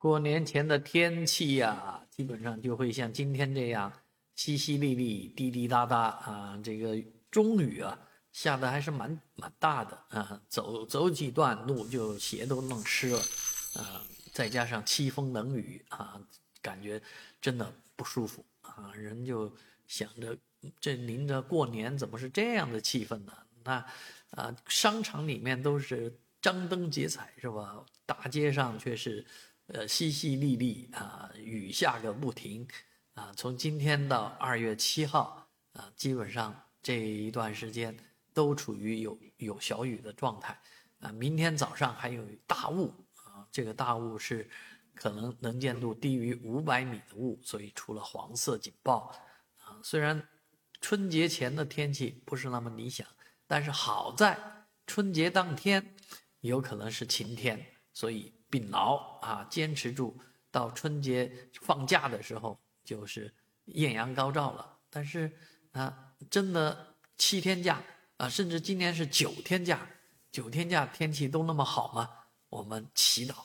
过年前的天气呀，基本上就会像今天这样淅淅沥沥、滴滴答答啊，这个中雨啊，下的还是蛮蛮大的啊，走走几段路就鞋都弄湿了啊，再加上凄风冷雨啊，感觉真的不舒服啊，人就想着这临着过年怎么是这样的气氛呢？那啊，商场里面都是张灯结彩是吧？大街上却是。呃，淅淅沥沥啊，雨下个不停啊。从今天到二月七号啊，基本上这一段时间都处于有有小雨的状态啊。明天早上还有大雾啊，这个大雾是可能能见度低于五百米的雾，所以出了黄色警报啊。虽然春节前的天气不是那么理想，但是好在春节当天有可能是晴天，所以。秉牢啊，坚持住，到春节放假的时候就是艳阳高照了。但是啊，真的七天假啊，甚至今年是九天假，九天假天气都那么好吗？我们祈祷。